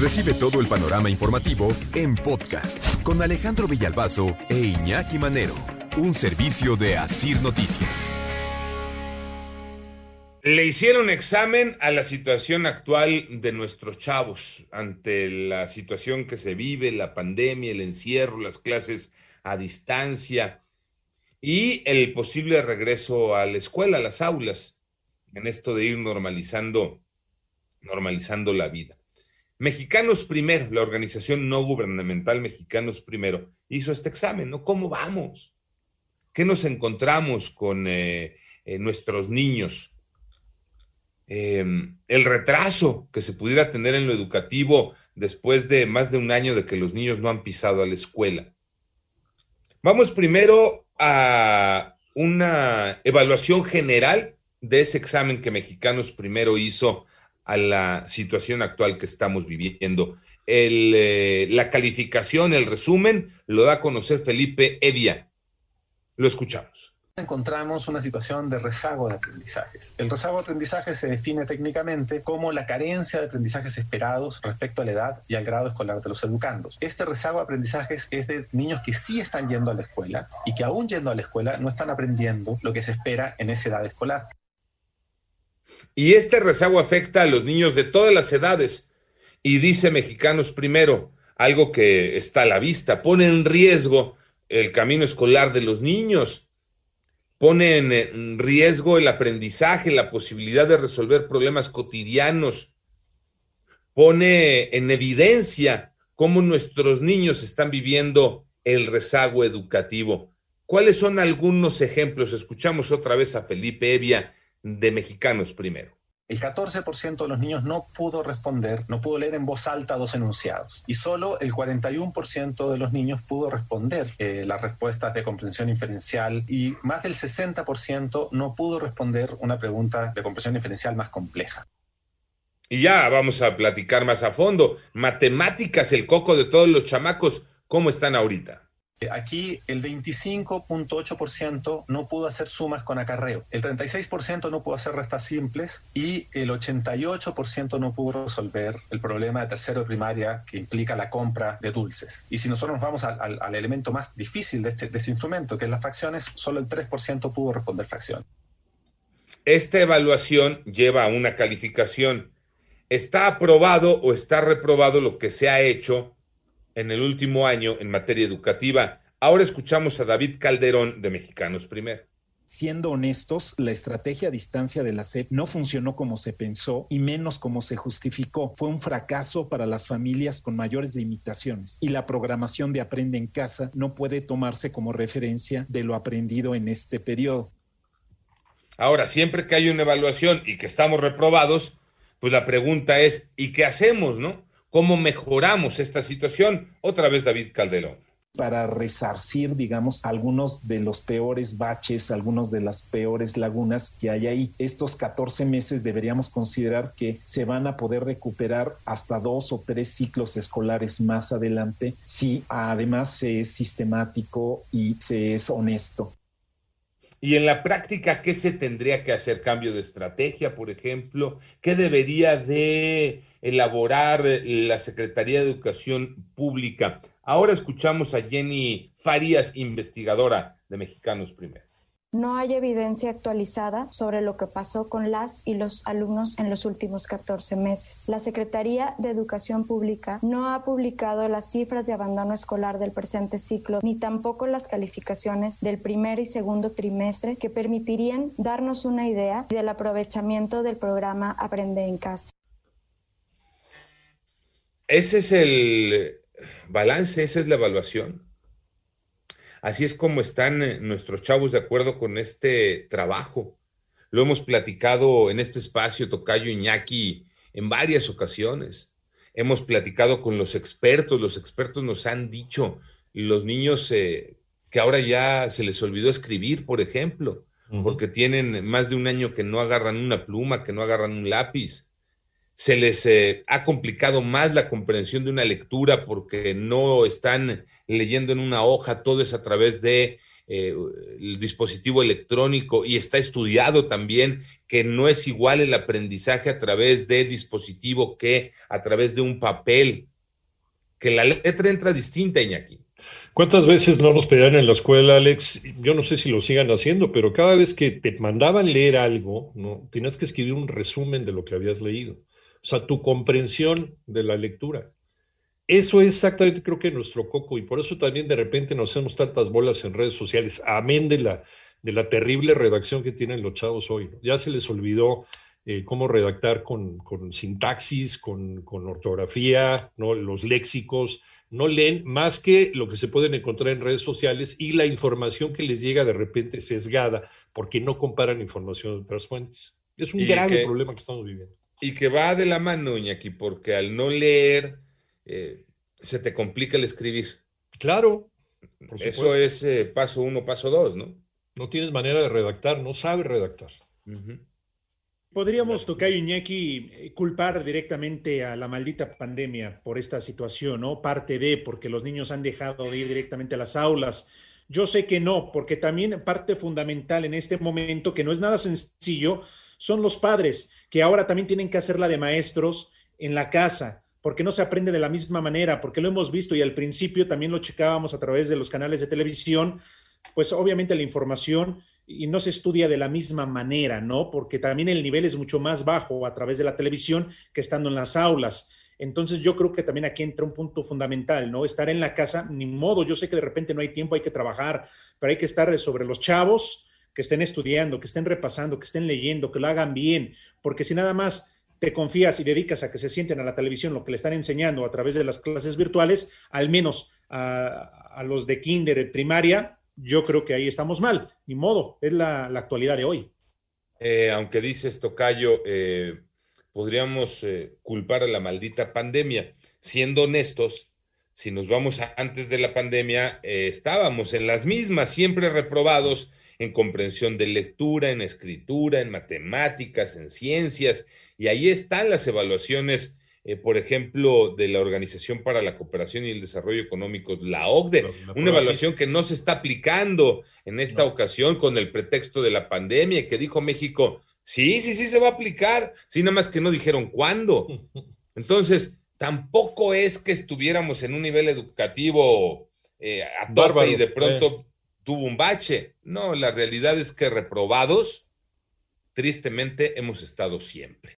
Recibe todo el panorama informativo en podcast con Alejandro Villalbazo e Iñaki Manero, un servicio de Asir Noticias. Le hicieron examen a la situación actual de nuestros chavos ante la situación que se vive, la pandemia, el encierro, las clases a distancia y el posible regreso a la escuela, a las aulas, en esto de ir normalizando, normalizando la vida. Mexicanos Primero, la organización no gubernamental Mexicanos Primero, hizo este examen, ¿no? ¿Cómo vamos? ¿Qué nos encontramos con eh, eh, nuestros niños? Em, el retraso que se pudiera tener en lo educativo después de más de un año de que los niños no han pisado a la escuela. Vamos primero a una evaluación general de ese examen que Mexicanos Primero hizo a la situación actual que estamos viviendo. Eh, la calificación, el resumen, lo da a conocer Felipe Evia. Lo escuchamos encontramos una situación de rezago de aprendizajes. El rezago de aprendizaje se define técnicamente como la carencia de aprendizajes esperados respecto a la edad y al grado escolar de los educandos. Este rezago de aprendizajes es de niños que sí están yendo a la escuela y que aún yendo a la escuela no están aprendiendo lo que se espera en esa edad escolar. Y este rezago afecta a los niños de todas las edades. Y dice Mexicanos primero, algo que está a la vista, pone en riesgo el camino escolar de los niños, pone en riesgo el aprendizaje, la posibilidad de resolver problemas cotidianos, pone en evidencia cómo nuestros niños están viviendo el rezago educativo. ¿Cuáles son algunos ejemplos? Escuchamos otra vez a Felipe Evia de mexicanos primero. El 14% de los niños no pudo responder, no pudo leer en voz alta dos enunciados. Y solo el 41% de los niños pudo responder eh, las respuestas de comprensión inferencial y más del 60% no pudo responder una pregunta de comprensión inferencial más compleja. Y ya vamos a platicar más a fondo. Matemáticas, el coco de todos los chamacos, ¿cómo están ahorita? Aquí el 25.8% no pudo hacer sumas con acarreo, el 36% no pudo hacer restas simples y el 88% no pudo resolver el problema de tercero de primaria que implica la compra de dulces. Y si nosotros nos vamos al, elemento más difícil de este, de este instrumento, que es las fracciones, solo el 3% pudo responder fracción. Esta evaluación lleva a una calificación. ¿Está aprobado o está reprobado lo que se ha hecho en el último año en materia educativa. Ahora escuchamos a David Calderón de Mexicanos Primero. Siendo honestos, la estrategia a distancia de la SEP no funcionó como se pensó y menos como se justificó. Fue un fracaso para las familias con mayores limitaciones y la programación de Aprende en Casa no puede tomarse como referencia de lo aprendido en este periodo. Ahora, siempre que hay una evaluación y que estamos reprobados, pues la pregunta es, ¿y qué hacemos, no? ¿Cómo mejoramos esta situación? Otra vez David Calderón para resarcir, digamos, algunos de los peores baches, algunos de las peores lagunas que hay ahí. Estos 14 meses deberíamos considerar que se van a poder recuperar hasta dos o tres ciclos escolares más adelante si además se es sistemático y se es honesto. Y en la práctica, ¿qué se tendría que hacer? ¿Cambio de estrategia, por ejemplo? ¿Qué debería de elaborar la Secretaría de Educación Pública. Ahora escuchamos a Jenny Farías, investigadora de Mexicanos Primero. No hay evidencia actualizada sobre lo que pasó con las y los alumnos en los últimos 14 meses. La Secretaría de Educación Pública no ha publicado las cifras de abandono escolar del presente ciclo, ni tampoco las calificaciones del primer y segundo trimestre que permitirían darnos una idea del aprovechamiento del programa Aprende en Casa. Ese es el balance, esa es la evaluación. Así es como están eh, nuestros chavos de acuerdo con este trabajo. Lo hemos platicado en este espacio, Tocayo Iñaki, en varias ocasiones. Hemos platicado con los expertos, los expertos nos han dicho, los niños eh, que ahora ya se les olvidó escribir, por ejemplo, porque tienen más de un año que no agarran una pluma, que no agarran un lápiz, se les eh, ha complicado más la comprensión de una lectura porque no están leyendo en una hoja, todo es a través de eh, el dispositivo electrónico y está estudiado también que no es igual el aprendizaje a través de dispositivo que a través de un papel, que la letra entra distinta, Iñaki. ¿Cuántas veces no nos pedían en la escuela, Alex? Yo no sé si lo sigan haciendo, pero cada vez que te mandaban leer algo, ¿no? Tenías que escribir un resumen de lo que habías leído. O sea, tu comprensión de la lectura. Eso es exactamente, creo que nuestro coco, y por eso también de repente nos hacemos tantas bolas en redes sociales, amén de la, de la terrible redacción que tienen los chavos hoy. Ya se les olvidó eh, cómo redactar con, sintaxis, con, ortografía, ¿no? los léxicos, no leen más que lo que se pueden encontrar en redes sociales y la información que les llega de repente sesgada, porque no comparan información de otras fuentes. Es un grave problema que estamos viviendo. Y que va de la mano, Iñaki, porque al no leer eh, se te complica el escribir. Claro. Eso es eh, paso uno, paso dos, ¿no? No tienes manera de redactar, no sabes redactar. Podríamos, tocar Iñaki, eh, culpar directamente a la maldita pandemia por esta situación, ¿no? Parte de, porque los niños han dejado de ir directamente a las aulas. Yo sé que no, porque también parte fundamental en este momento, que no es nada sencillo, son los padres, que ahora también tienen que hacer la de maestros en la casa porque no se aprende de la misma manera, porque lo hemos visto y al principio también lo checábamos a través de los canales de televisión, pues obviamente la información y no se estudia de la misma manera, ¿no? Porque también el nivel es mucho más bajo a través de la televisión que estando en las aulas. Entonces yo creo que también aquí entra un punto fundamental, ¿no? Estar en la casa, ni modo, yo sé que de repente no hay tiempo, hay que trabajar, pero hay que estar sobre los chavos que estén estudiando, que estén repasando, que estén leyendo, que lo hagan bien, porque si nada más te confías y dedicas a que se sienten a la televisión lo que le están enseñando a través de las clases virtuales, al menos a, los de kinder, primaria, yo creo que ahí estamos mal. Ni modo, es la, actualidad de hoy. Eh, aunque dices, Tocayo, eh, podríamos eh, culpar a la maldita pandemia. Siendo honestos, si nos vamos antes de la pandemia, estábamos en las mismas, siempre reprobados en comprensión de lectura, en escritura, en matemáticas, en ciencias, y ahí están las evaluaciones, eh, por ejemplo, de la Organización para la Cooperación y el Desarrollo Económico, la OCDE, una evaluación que no se está aplicando en esta ocasión con el pretexto de la pandemia, que dijo México, sí, sí, sí se va a aplicar, sí, nada más que no dijeron cuándo. Entonces, tampoco es que estuviéramos en un nivel educativo eh, a tope y de pronto tuvo un bache. No, la realidad es que reprobados, tristemente, hemos estado siempre.